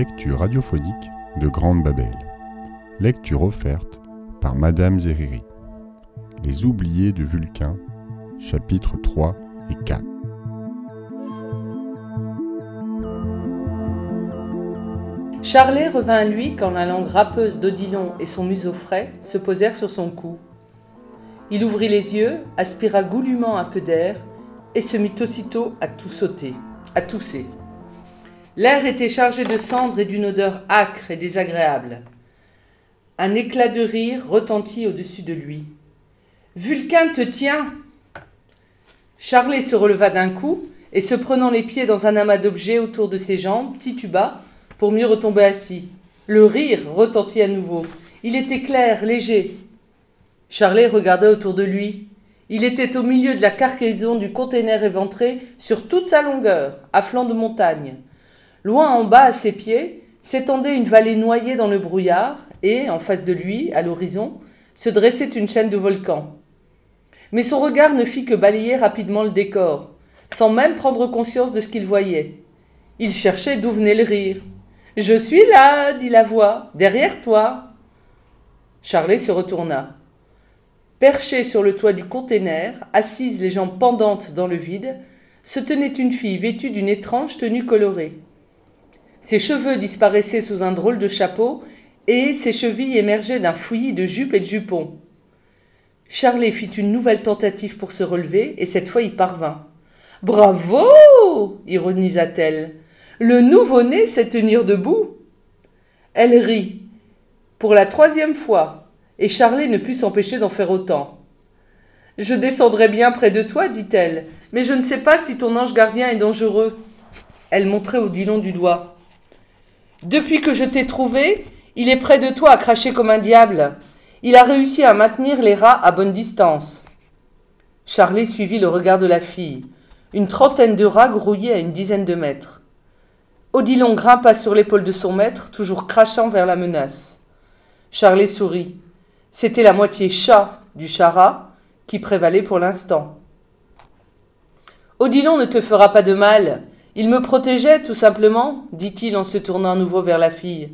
Lecture radiophonique de Grande Babel. Lecture offerte par Madame Zeriri. Les oubliés de Vulcain, chapitres 3 et 4. Charlet revint à lui quand la langue râpeuse d'Odilon et son museau frais se posèrent sur son cou. Il ouvrit les yeux, aspira goulûment un peu d'air et se mit aussitôt à tout sauter, à tousser. L'air était chargé de cendres et d'une odeur âcre et désagréable. Un éclat de rire retentit au-dessus de lui. Vulcain te tient Charlet se releva d'un coup et se prenant les pieds dans un amas d'objets autour de ses jambes, tituba pour mieux retomber assis. Le rire retentit à nouveau. Il était clair, léger. Charlet regardait autour de lui. Il était au milieu de la cargaison du conteneur éventré sur toute sa longueur, à flanc de montagne. Loin en bas, à ses pieds, s'étendait une vallée noyée dans le brouillard, et, en face de lui, à l'horizon, se dressait une chaîne de volcans. Mais son regard ne fit que balayer rapidement le décor, sans même prendre conscience de ce qu'il voyait. Il cherchait d'où venait le rire. Je suis là, dit la voix, derrière toi. Charlet se retourna. Perchée sur le toit du container, assise les jambes pendantes dans le vide, se tenait une fille vêtue d'une étrange tenue colorée. Ses cheveux disparaissaient sous un drôle de chapeau et ses chevilles émergeaient d'un fouillis de jupes et de jupons. Charlet fit une nouvelle tentative pour se relever et cette fois y parvint. Bravo ironisa-t-elle. Le nouveau-né sait tenir debout. Elle rit. Pour la troisième fois, et Charlet ne put s'empêcher d'en faire autant. Je descendrai bien près de toi, dit-elle, mais je ne sais pas si ton ange gardien est dangereux. Elle montrait Odilon du doigt. Depuis que je t'ai trouvé, il est près de toi à cracher comme un diable. Il a réussi à maintenir les rats à bonne distance. Charlet suivit le regard de la fille. Une trentaine de rats grouillaient à une dizaine de mètres. Odilon grimpa sur l'épaule de son maître, toujours crachant vers la menace. Charlet sourit. C'était la moitié chat du chara qui prévalait pour l'instant. Odilon ne te fera pas de mal. Il me protégeait, tout simplement, dit-il en se tournant à nouveau vers la fille.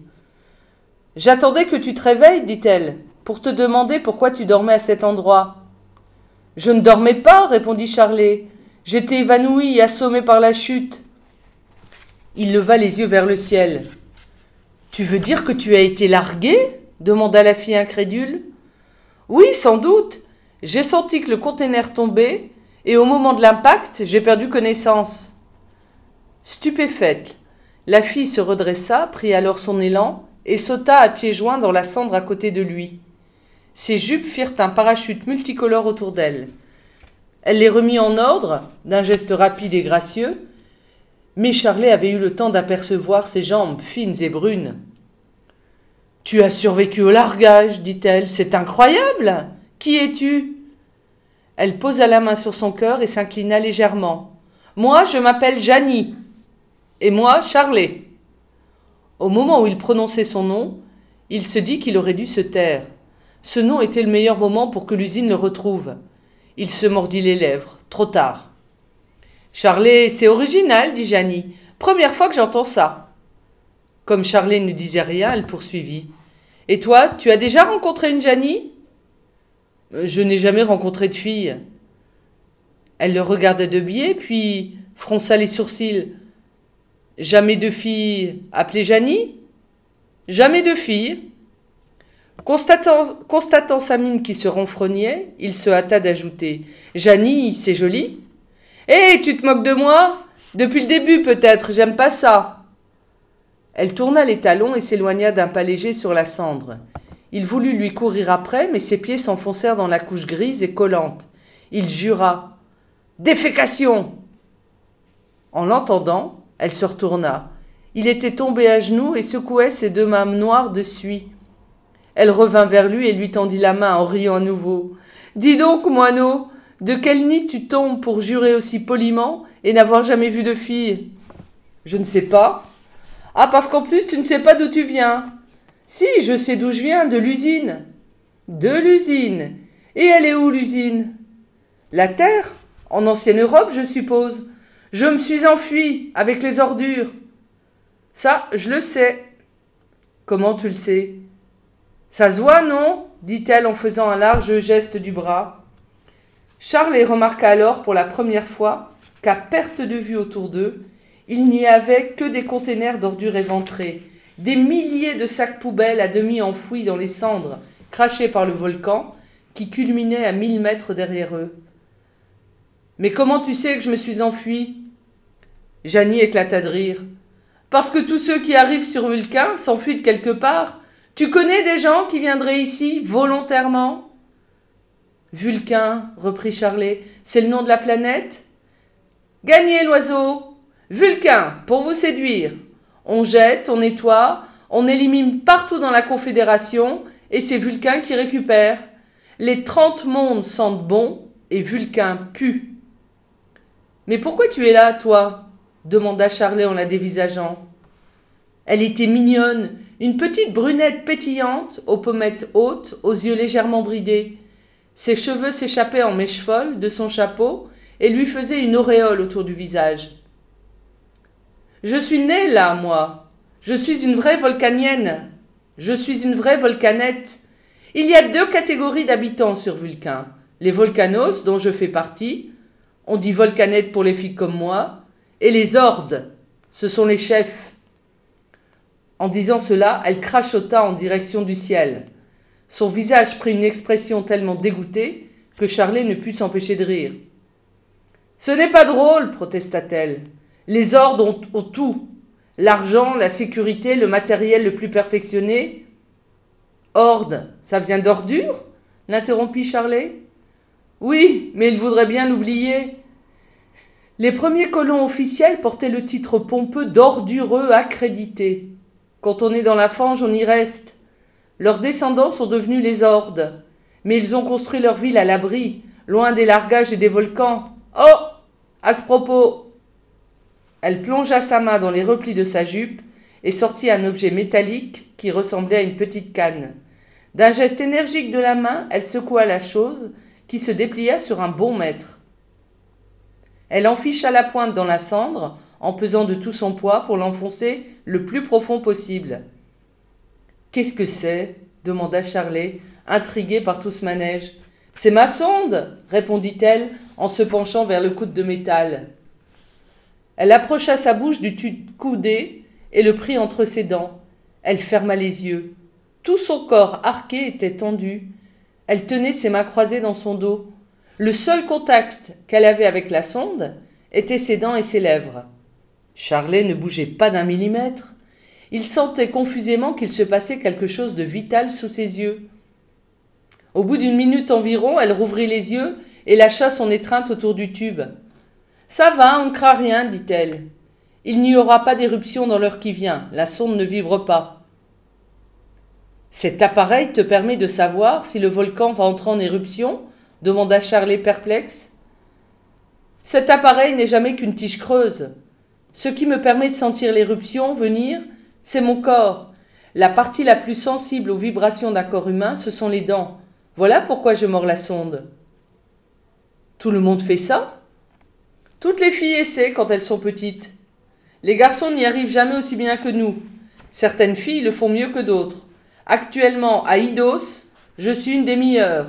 J'attendais que tu te réveilles, dit-elle, pour te demander pourquoi tu dormais à cet endroit. Je ne dormais pas, répondit Charlet. J'étais évanoui, assommé par la chute. Il leva les yeux vers le ciel. Tu veux dire que tu as été largué demanda la fille incrédule. Oui, sans doute. J'ai senti que le conteneur tombait, et au moment de l'impact, j'ai perdu connaissance. Stupéfaite, la fille se redressa, prit alors son élan, et sauta à pieds joints dans la cendre à côté de lui. Ses jupes firent un parachute multicolore autour d'elle. Elle les remit en ordre, d'un geste rapide et gracieux, mais Charlet avait eu le temps d'apercevoir ses jambes fines et brunes. Tu as survécu au largage, dit-elle. C'est incroyable. Qui es-tu? Elle posa la main sur son cœur et s'inclina légèrement. Moi, je m'appelle Janie. Et moi, Charlet. Au moment où il prononçait son nom, il se dit qu'il aurait dû se taire. Ce nom était le meilleur moment pour que l'usine le retrouve. Il se mordit les lèvres. Trop tard. Charlet, c'est original, dit Janie. Première fois que j'entends ça. Comme Charlet ne disait rien, elle poursuivit. Et toi, tu as déjà rencontré une Janie? Euh, Je n'ai jamais rencontré de fille. Elle le regardait de biais, puis fronça les sourcils. Jamais de fille appelée Janie Jamais de fille. Constatant, sa mine qui se renfrognait, il se hâta d'ajouter Janie, c'est joli. Hé, tu te moques de moi? Depuis le début, peut-être, j'aime pas ça. Elle tourna les talons et s'éloigna d'un pas léger sur la cendre. Il voulut lui courir après, mais ses pieds s'enfoncèrent dans la couche grise et collante. Il jura. Défécation. En l'entendant, elle se retourna. Il était tombé à genoux et secouait ses deux mains noires de suie. Elle revint vers lui et lui tendit la main en riant à nouveau. Dis donc, moineau, de quel nid tu tombes pour jurer aussi poliment et n'avoir jamais vu de fille? Je ne sais pas, ah, parce qu'en plus, tu ne sais pas d'où tu viens. Si, je sais d'où je viens, de l'usine. De l'usine. Et elle est où l'usine? La terre? En ancienne Europe, je suppose. Je me suis enfui avec les ordures. Ça, je le sais. Comment tu le sais? Ça se voit, non? dit-elle en faisant un large geste du bras. Charles remarqua alors pour la première fois qu'à perte de vue autour d'eux, il n'y avait que des containers d'ordures éventrés, des milliers de sacs poubelles à demi enfouis dans les cendres crachées par le volcan qui culminait à mille mètres derrière eux. Mais comment tu sais que je me suis enfui? Janie éclata de rire. Parce que tous ceux qui arrivent sur Vulcain s'enfuient de quelque part. Tu connais des gens qui viendraient ici volontairement? Vulcain, reprit Charlet, c'est le nom de la planète? Gagnez l'oiseau Vulcain, pour vous séduire. On jette, on nettoie, on élimine partout dans la Confédération, et c'est Vulcain qui récupère. Les trente mondes sentent bon, et Vulcain pue. Mais pourquoi tu es là, toi? Demanda Charlet en la dévisageant. Elle était mignonne, une petite brunette pétillante, aux pommettes hautes, aux yeux légèrement bridés. Ses cheveux s'échappaient en mèche folle de son chapeau et lui faisaient une auréole autour du visage. Je suis née là, moi. Je suis une vraie volcanienne. Je suis une vraie volcanette. Il y a deux catégories d'habitants sur Vulcain. Les volcanos, dont je fais partie, on dit volcanette pour les filles comme moi, et les hordes, ce sont les chefs. En disant cela, elle crachota en direction du ciel. Son visage prit une expression tellement dégoûtée que Charlet ne put s'empêcher de rire. Ce n'est pas drôle, protesta-t-elle. Les ordres ont, tout. L'argent, la sécurité, le matériel le plus perfectionné. Horde, ça vient d'ordure? l'interrompit Charlet. Oui, mais il voudrait bien l'oublier. Les premiers colons officiels portaient le titre pompeux d'ordureux accrédités. Quand on est dans la fange, on y reste. Leurs descendants sont devenus les hordes. Mais ils ont construit leur ville à l'abri, loin des largages et des volcans. Oh À ce propos Elle plongea sa main dans les replis de sa jupe et sortit un objet métallique qui ressemblait à une petite canne. D'un geste énergique de la main, elle secoua la chose, qui se déplia sur un bon mètre. Elle enficha la pointe dans la cendre, en pesant de tout son poids pour l'enfoncer le plus profond possible. Qu'est-ce que c'est? demanda Charlet, intrigué par tout ce manège. C'est ma sonde répondit-elle en se penchant vers le coude de métal. Elle approcha sa bouche du coudé et le prit entre ses dents. Elle ferma les yeux. Tout son corps arqué était tendu. Elle tenait ses mains croisées dans son dos. Le seul contact qu'elle avait avec la sonde était ses dents et ses lèvres. Charlet ne bougeait pas d'un millimètre. Il sentait confusément qu'il se passait quelque chose de vital sous ses yeux. Au bout d'une minute environ, elle rouvrit les yeux et lâcha son étreinte autour du tube. Ça va, on ne craint rien, dit-elle. Il n'y aura pas d'éruption dans l'heure qui vient, la sonde ne vibre pas. Cet appareil te permet de savoir si le volcan va entrer en éruption demanda Charlet perplexe. Cet appareil n'est jamais qu'une tige creuse. Ce qui me permet de sentir l'éruption venir, c'est mon corps. La partie la plus sensible aux vibrations d'un corps humain, ce sont les dents. Voilà pourquoi je mords la sonde. Tout le monde fait ça? Toutes les filles essaient quand elles sont petites. Les garçons n'y arrivent jamais aussi bien que nous. Certaines filles le font mieux que d'autres. Actuellement, à Idos, je suis une des meilleures.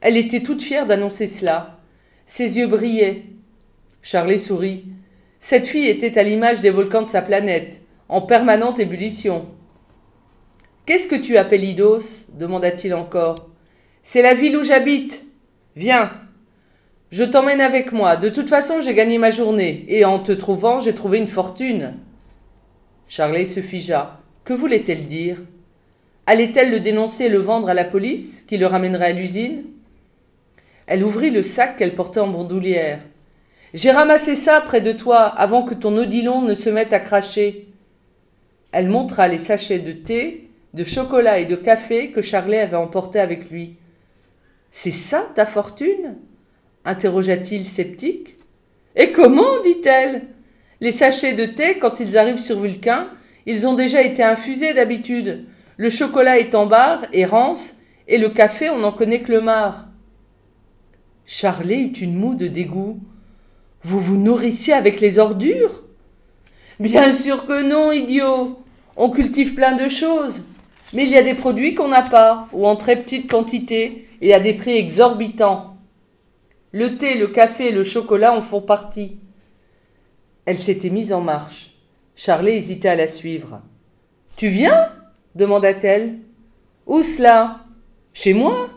Elle était toute fière d'annoncer cela. Ses yeux brillaient. Charlet sourit. Cette fille était à l'image des volcans de sa planète, en permanente ébullition. Qu'est-ce que tu appelles Idos? demanda-t-il encore. C'est la ville où j'habite. Viens. Je t'emmène avec moi. De toute façon, j'ai gagné ma journée, et en te trouvant, j'ai trouvé une fortune. Charlet se figea. Que voulait-elle dire? Allait-elle le dénoncer et le vendre à la police, qui le ramènerait à l'usine? Elle ouvrit le sac qu'elle portait en bandoulière. J'ai ramassé ça près de toi avant que ton odilon ne se mette à cracher. Elle montra les sachets de thé, de chocolat et de café que Charlet avait emportés avec lui. C'est ça ta fortune? interrogea-t-il sceptique. Et comment? dit-elle Les sachets de thé, quand ils arrivent sur Vulcain, ils ont déjà été infusés d'habitude. Le chocolat est en barre et rance, et le café, on n'en connaît que le marc. Charlet eut une moue de dégoût. Vous vous nourrissez avec les ordures? Bien sûr que non, idiot. On cultive plein de choses. Mais il y a des produits qu'on n'a pas, ou en très petite quantité, et à des prix exorbitants. Le thé, le café et le chocolat en font partie. Elle s'était mise en marche. Charlet hésitait à la suivre. Tu viens? demanda-t-elle. Où cela? Chez moi?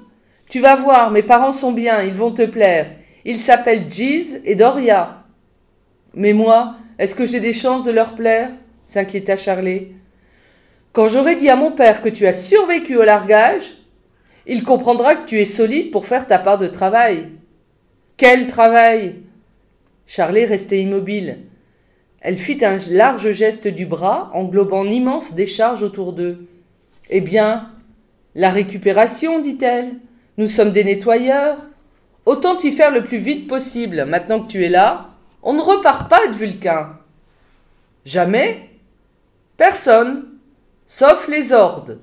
Tu vas voir, mes parents sont bien, ils vont te plaire. Ils s'appellent Giz et Doria. Mais moi, est-ce que j'ai des chances de leur plaire? s'inquiéta Charlet. Quand j'aurai dit à mon père que tu as survécu au largage, il comprendra que tu es solide pour faire ta part de travail. Quel travail? Charlet restait immobile. Elle fit un large geste du bras, englobant l'immense décharge autour d'eux. Eh bien, la récupération, dit-elle. Nous sommes des nettoyeurs. Autant y faire le plus vite possible. Maintenant que tu es là, on ne repart pas de Vulcain. Jamais Personne sauf les ordes.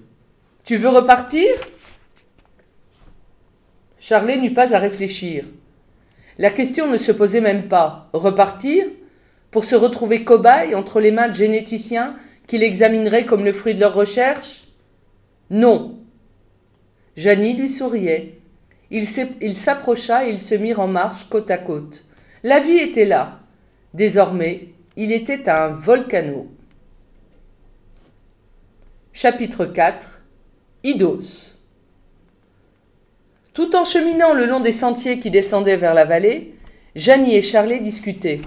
Tu veux repartir? Charlet n'eut pas à réfléchir. La question ne se posait même pas. Repartir? Pour se retrouver cobaye entre les mains de généticiens qui l'examineraient comme le fruit de leurs recherches Non. Janie lui souriait. Il s'approcha et ils se mirent en marche côte à côte. La vie était là. Désormais, il était un volcano. Chapitre 4 Idos Tout en cheminant le long des sentiers qui descendaient vers la vallée, Janie et Charlet discutaient.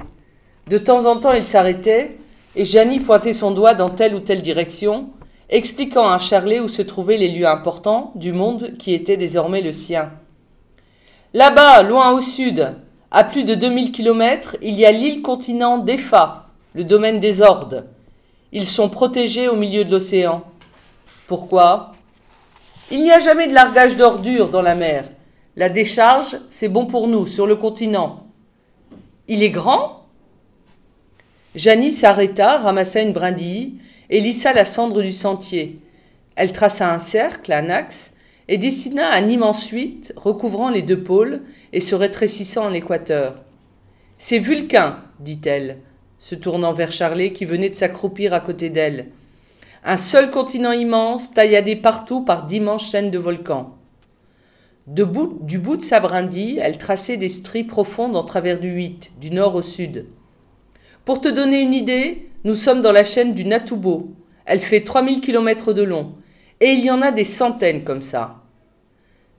De temps en temps, ils s'arrêtaient, et Janie pointait son doigt dans telle ou telle direction, expliquant à Charlet où se trouvaient les lieux importants du monde qui était désormais le sien. Là-bas, loin au sud, à plus de 2000 kilomètres, il y a l'île-continent d'Efa, le domaine des Ordes. Ils sont protégés au milieu de l'océan. Pourquoi? Il n'y a jamais de largage d'ordures dans la mer. La décharge, c'est bon pour nous, sur le continent. Il est grand? Janie s'arrêta, ramassa une brindille et lissa la cendre du sentier. Elle traça un cercle, un axe, et dessina un immense huit recouvrant les deux pôles et se rétrécissant à l'équateur. C'est Vulcain, dit-elle, se tournant vers Charlet qui venait de s'accroupir à côté d'elle un seul continent immense, tailladé partout par d'immenses chaînes de volcans. du bout de sa brindille, elle traçait des stries profondes en travers du 8, du nord au sud. Pour te donner une idée, nous sommes dans la chaîne du Natubo. Elle fait 3000 km de long, et il y en a des centaines comme ça.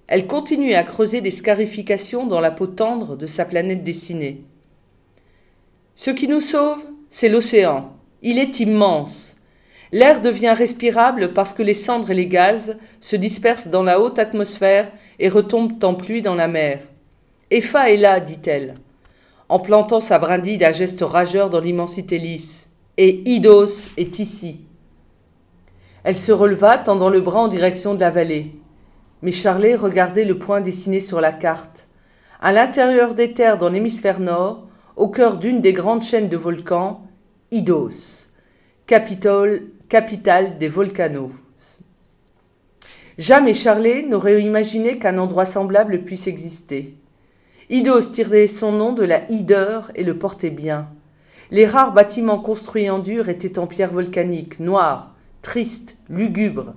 Elle continuait à creuser des scarifications dans la peau tendre de sa planète dessinée. Ce qui nous sauve, c'est l'océan. Il est immense. L'air devient respirable parce que les cendres et les gaz se dispersent dans la haute atmosphère et retombent en pluie dans la mer. Epha est là, dit-elle, en plantant sa brindille d'un geste rageur dans l'immensité lisse. Et Idos est ici. Elle se releva, tendant le bras en direction de la vallée. Mais Charlet regardait le point dessiné sur la carte. À l'intérieur des terres dans l'hémisphère nord, au cœur d'une des grandes chaînes de volcans, Idos, capitale des volcanos. Jamais Charlet n'aurait imaginé qu'un endroit semblable puisse exister. Idos tirait son nom de la hideur et le portait bien. Les rares bâtiments construits en dur étaient en pierre volcanique, noirs, tristes, lugubres.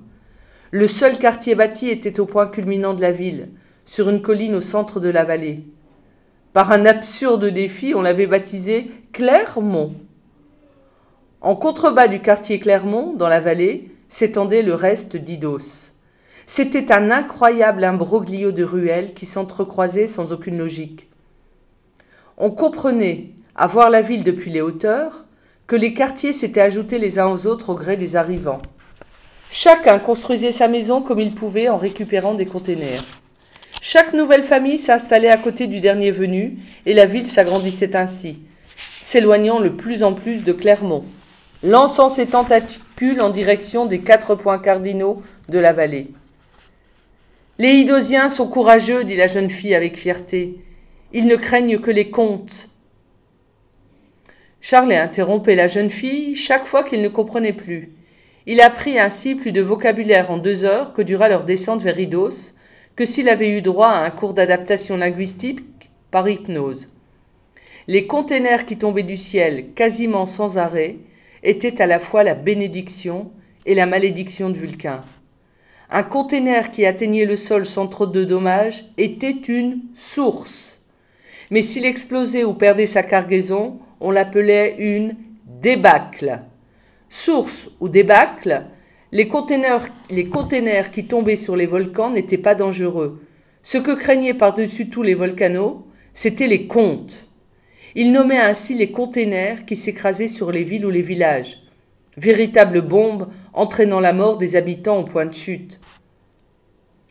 Le seul quartier bâti était au point culminant de la ville, sur une colline au centre de la vallée. Par un absurde défi, on l'avait baptisé Clermont. En contrebas du quartier Clermont, dans la vallée, s'étendait le reste d'Idos. C'était un incroyable imbroglio de ruelles qui s'entrecroisaient sans aucune logique. On comprenait, à voir la ville depuis les hauteurs, que les quartiers s'étaient ajoutés les uns aux autres au gré des arrivants. Chacun construisait sa maison comme il pouvait en récupérant des containers. Chaque nouvelle famille s'installait à côté du dernier venu et la ville s'agrandissait ainsi, s'éloignant le plus en plus de Clermont, lançant ses tentacules en direction des quatre points cardinaux de la vallée. Les Hydosiens sont courageux, dit la jeune fille avec fierté. Ils ne craignent que les contes. Charlet interrompait la jeune fille chaque fois qu'il ne comprenait plus. Il apprit ainsi plus de vocabulaire en deux heures que dura leur descente vers Idos, que s'il avait eu droit à un cours d'adaptation linguistique par hypnose. Les containers qui tombaient du ciel quasiment sans arrêt était à la fois la bénédiction et la malédiction de Vulcain. Un conteneur qui atteignait le sol sans trop de dommages était une source. Mais s'il explosait ou perdait sa cargaison, on l'appelait une débâcle. Source ou débâcle, les containers, les containers qui tombaient sur les volcans n'étaient pas dangereux. Ce que craignaient par-dessus tout les volcanos, c'étaient les comptes. Ils nommaient ainsi les containers qui s'écrasaient sur les villes ou les villages, véritables bombes entraînant la mort des habitants au point de chute.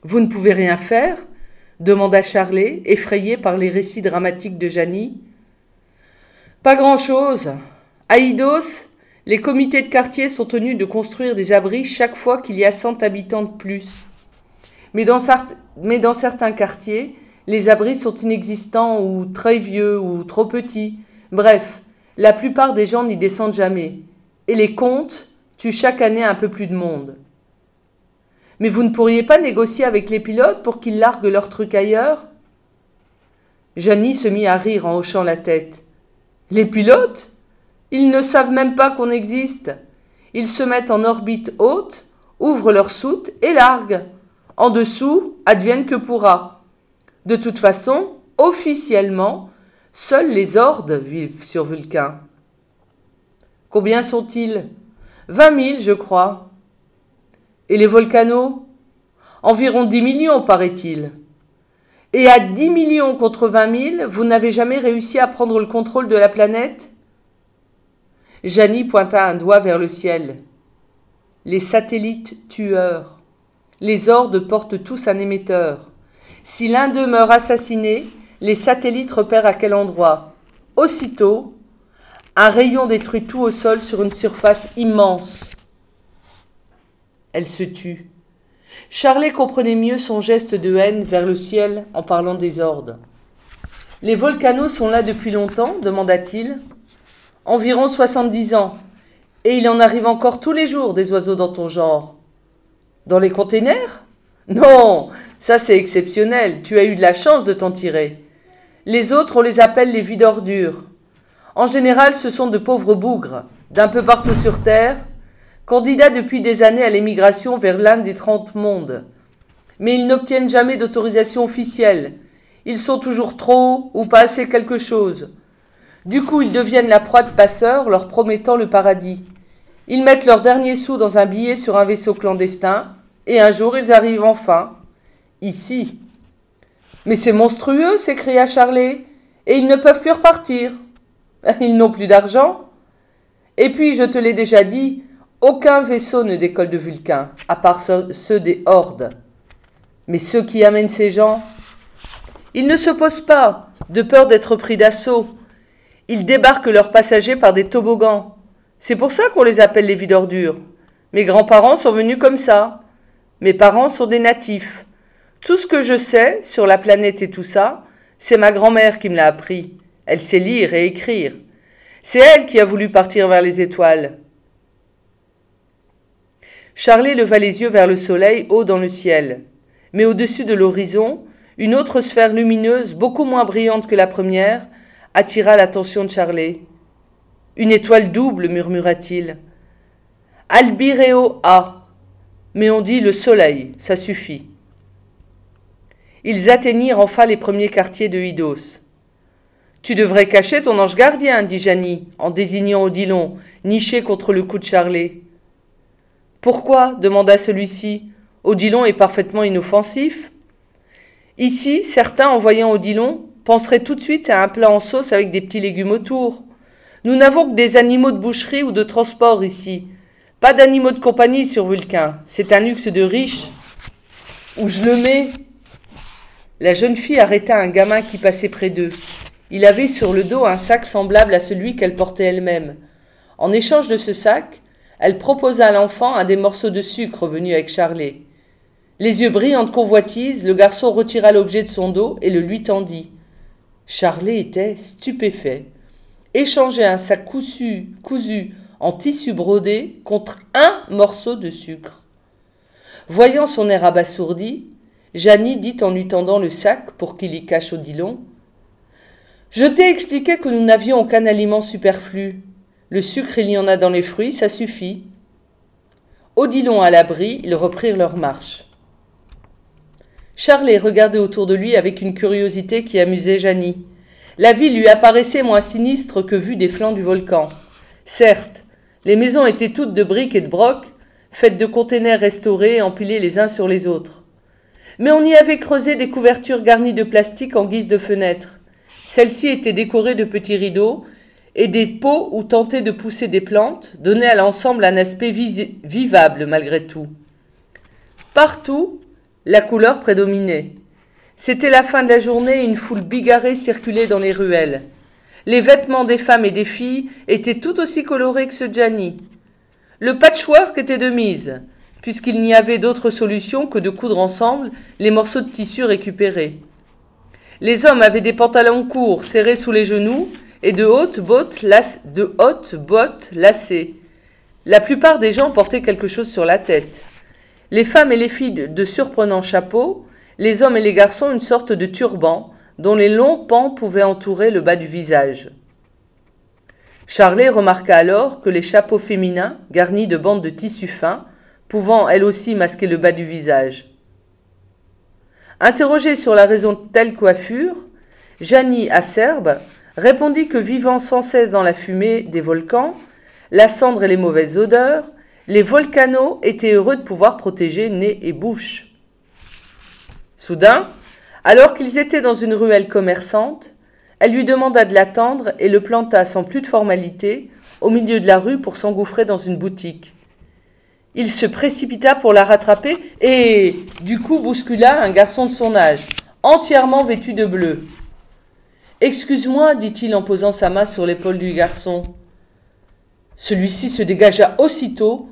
Vous ne pouvez rien faire? demanda Charlet, effrayé par les récits dramatiques de Janie. Pas grand-chose. À Idos, les comités de quartier sont tenus de construire des abris chaque fois qu'il y a 100 habitants de plus. Mais dans, certains quartiers, les abris sont inexistants ou très vieux ou trop petits. Bref, la plupart des gens n'y descendent jamais. Et les comptes tuent chaque année un peu plus de monde. Mais vous ne pourriez pas négocier avec les pilotes pour qu'ils larguent leurs trucs ailleurs? Janie se mit à rire en hochant la tête. Les pilotes ils ne savent même pas qu'on existe. Ils se mettent en orbite haute, ouvrent leur soute et larguent. En dessous, advienne que pourra. De toute façon, officiellement, seuls les hordes vivent sur Vulcain. Combien sont-ils? Vingt mille, je crois. Et les volcanos? Environ dix millions, paraît-il. Et à dix millions contre vingt mille, vous n'avez jamais réussi à prendre le contrôle de la planète? Janie pointa un doigt vers le ciel. Les satellites tueurs. Les hordes portent tous un émetteur. Si l'un d'eux meurt assassiné, les satellites repèrent à quel endroit? Aussitôt, un rayon détruit tout au sol sur une surface immense. Elle se tut. Charlet comprenait mieux son geste de haine vers le ciel en parlant des hordes. Les volcanos sont là depuis longtemps demanda-t-il environ soixante-dix ans, et il en arrive encore tous les jours des oiseaux dans ton genre. Dans les containers? Non, ça c'est exceptionnel, tu as eu de la chance de t'en tirer. Les autres, on les appelle les vies d'ordures. En général, ce sont de pauvres bougres, d'un peu partout sur Terre, candidats depuis des années à l'émigration vers l'un des trente mondes. Mais ils n'obtiennent jamais d'autorisation officielle. Ils sont toujours trop ou pas assez quelque chose. Du coup, ils deviennent la proie de passeurs, leur promettant le paradis. Ils mettent leurs derniers sous dans un billet sur un vaisseau clandestin, et un jour ils arrivent enfin, ici. Mais c'est monstrueux, s'écria Charlet, et ils ne peuvent plus repartir. Ils n'ont plus d'argent. Et puis, je te l'ai déjà dit, aucun vaisseau ne décolle de Vulcain, à part ceux des hordes. Mais ceux qui amènent ces gens, ils ne se posent pas, de peur d'être pris d'assaut. Ils débarquent leurs passagers par des toboggans. C'est pour ça qu'on les appelle les vies. Mes grands-parents sont venus comme ça. Mes parents sont des natifs. Tout ce que je sais sur la planète et tout ça, c'est ma grand-mère qui me l'a appris. Elle sait lire et écrire. C'est elle qui a voulu partir vers les étoiles. Charlie leva les yeux vers le soleil haut dans le ciel. Mais au-dessus de l'horizon, une autre sphère lumineuse, beaucoup moins brillante que la première, attira l'attention de Charlet. Une étoile double, murmura-t-il. Albireo A. Mais on dit le soleil, ça suffit. Ils atteignirent enfin les premiers quartiers de Idos. Tu devrais cacher ton ange gardien, dit Janie, en désignant Odilon, niché contre le cou de Charlet. Pourquoi demanda celui-ci. Odilon est parfaitement inoffensif. Ici, certains, en voyant Odilon, penserait tout de suite à un plat en sauce avec des petits légumes autour. Nous n'avons que des animaux de boucherie ou de transport ici. Pas d'animaux de compagnie sur Vulcain. C'est un luxe de riche. Où je le mets La jeune fille arrêta un gamin qui passait près d'eux. Il avait sur le dos un sac semblable à celui qu'elle portait elle-même. En échange de ce sac, elle proposa à l'enfant un des morceaux de sucre venus avec Charlet. Les yeux brillants de convoitise, le garçon retira l'objet de son dos et le lui tendit. Charlet était stupéfait. Échanger un sac cousu, en tissu brodé contre un morceau de sucre. Voyant son air abasourdi, Janie dit en lui tendant le sac pour qu'il y cache Odilon Je t'ai expliqué que nous n'avions aucun aliment superflu. Le sucre, il y en a dans les fruits, ça suffit. Odilon à l'abri, ils reprirent leur marche. Charlet regardait autour de lui avec une curiosité qui amusait Janie. La ville lui apparaissait moins sinistre que vue des flancs du volcan. Certes, les maisons étaient toutes de briques et de brocs, faites de containers restaurés empilés les uns sur les autres. Mais on y avait creusé des couvertures garnies de plastique en guise de fenêtres. Celles-ci étaient décorées de petits rideaux et des pots où tentaient de pousser des plantes donnaient à l'ensemble un aspect vivable malgré tout. Partout, la couleur prédominait. C'était la fin de la journée et une foule bigarrée circulait dans les ruelles. Les vêtements des femmes et des filles étaient tout aussi colorés que ceux de Gianni. Le patchwork était de mise, puisqu'il n'y avait d'autre solution que de coudre ensemble les morceaux de tissu récupérés. Les hommes avaient des pantalons courts serrés sous les genoux et de hautes bottes, lacées. La plupart des gens portaient quelque chose sur la tête les femmes et les filles de surprenants chapeaux, les hommes et les garçons une sorte de turban dont les longs pans pouvaient entourer le bas du visage. Charlet remarqua alors que les chapeaux féminins, garnis de bandes de tissu fin, pouvant elles aussi masquer le bas du visage. Interrogé sur la raison de telle coiffure, Janie Acerbe répondit que vivant sans cesse dans la fumée des volcans, la cendre et les mauvaises odeurs, les volcanos étaient heureux de pouvoir protéger nez et bouche. Soudain, alors qu'ils étaient dans une ruelle commerçante, elle lui demanda de l'attendre et le planta sans plus de formalité au milieu de la rue pour s'engouffrer dans une boutique. Il se précipita pour la rattraper et, du coup, bouscula un garçon de son âge, entièrement vêtu de bleu. Excuse-moi, dit-il en posant sa main sur l'épaule du garçon. Celui-ci se dégagea aussitôt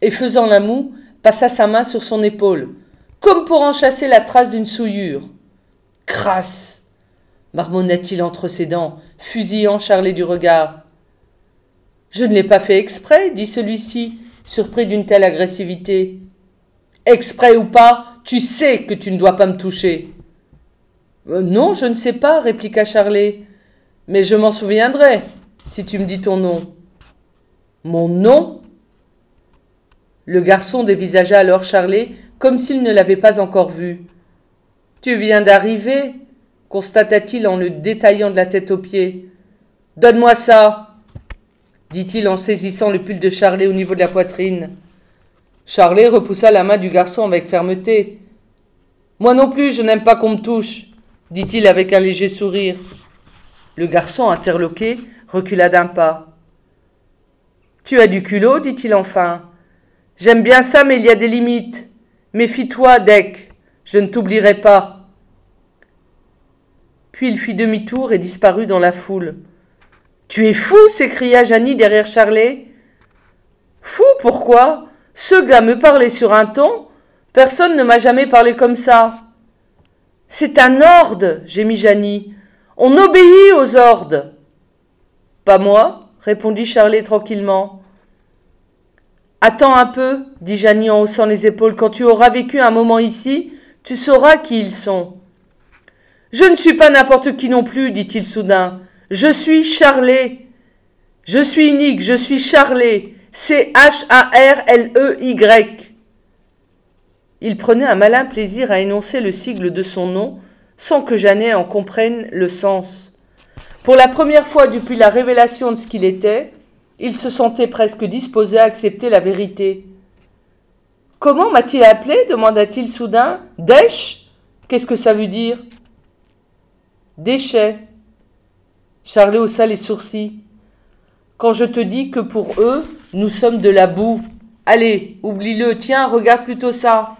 et faisant la moue, passa sa main sur son épaule, comme pour en chasser la trace d'une souillure. Crasse marmonna-t-il entre ses dents, fusillant Charlet du regard. Je ne l'ai pas fait exprès, dit celui-ci, surpris d'une telle agressivité. Exprès ou pas, tu sais que tu ne dois pas me toucher. Euh, non, je ne sais pas, répliqua Charlet. Mais je m'en souviendrai, si tu me dis ton nom. Mon nom? Le garçon dévisagea alors Charlet comme s'il ne l'avait pas encore vu. Tu viens d'arriver? constata-t-il en le détaillant de la tête aux pieds. Donne-moi ça dit-il en saisissant le pull de Charlet au niveau de la poitrine. Charlet repoussa la main du garçon avec fermeté. Moi non plus, je n'aime pas qu'on me touche, dit-il avec un léger sourire. Le garçon, interloqué, recula d'un pas. Tu as du culot, dit-il enfin. J'aime bien ça, mais il y a des limites. Méfie-toi, Deck, je ne t'oublierai pas. Puis il fit demi-tour et disparut dans la foule. Tu es fou s'écria Janie derrière Charlet. Fou, pourquoi? Ce gars me parlait sur un ton. Personne ne m'a jamais parlé comme ça. C'est un ordre, gémit Janie. On obéit aux ordres. Pas moi, répondit Charlet tranquillement. Attends un peu, dit Janie en haussant les épaules, quand tu auras vécu un moment ici, tu sauras qui ils sont. Je ne suis pas n'importe qui non plus, dit-il soudain. Je suis Charlet. Je suis unique, je suis Charlet. C-H-A-R-L-E-Y. Il prenait un malin plaisir à énoncer le sigle de son nom, sans que Jeannet en comprenne le sens. Pour la première fois depuis la révélation de ce qu'il était, il se sentait presque disposé à accepter la vérité. Comment m'a-t-il appelé? demanda-t-il soudain. Dèche Qu'est-ce que ça veut dire? Déchet. Charlet haussa les sourcils. Quand je te dis que pour eux, nous sommes de la boue. Allez, oublie-le, tiens, regarde plutôt ça.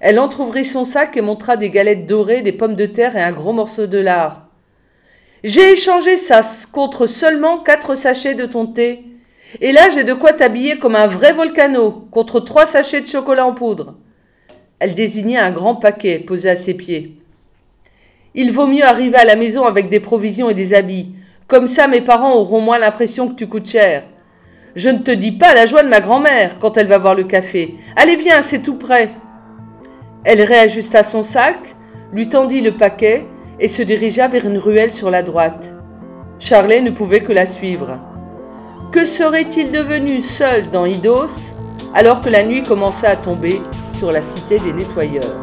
Elle entr'ouvrit son sac et montra des galettes dorées, des pommes de terre et un gros morceau de lard. J'ai échangé ça contre seulement quatre sachets de ton thé. Et là, j'ai de quoi t'habiller comme un vrai volcano, contre trois sachets de chocolat en poudre. Elle désignait un grand paquet posé à ses pieds. Il vaut mieux arriver à la maison avec des provisions et des habits. Comme ça, mes parents auront moins l'impression que tu coûtes cher. Je ne te dis pas la joie de ma grand-mère quand elle va voir le café. Allez, viens, c'est tout prêt. Elle réajusta son sac, lui tendit le paquet et se dirigea vers une ruelle sur la droite. Charlet ne pouvait que la suivre. Que serait-il devenu seul dans Idos alors que la nuit commençait à tomber sur la cité des nettoyeurs?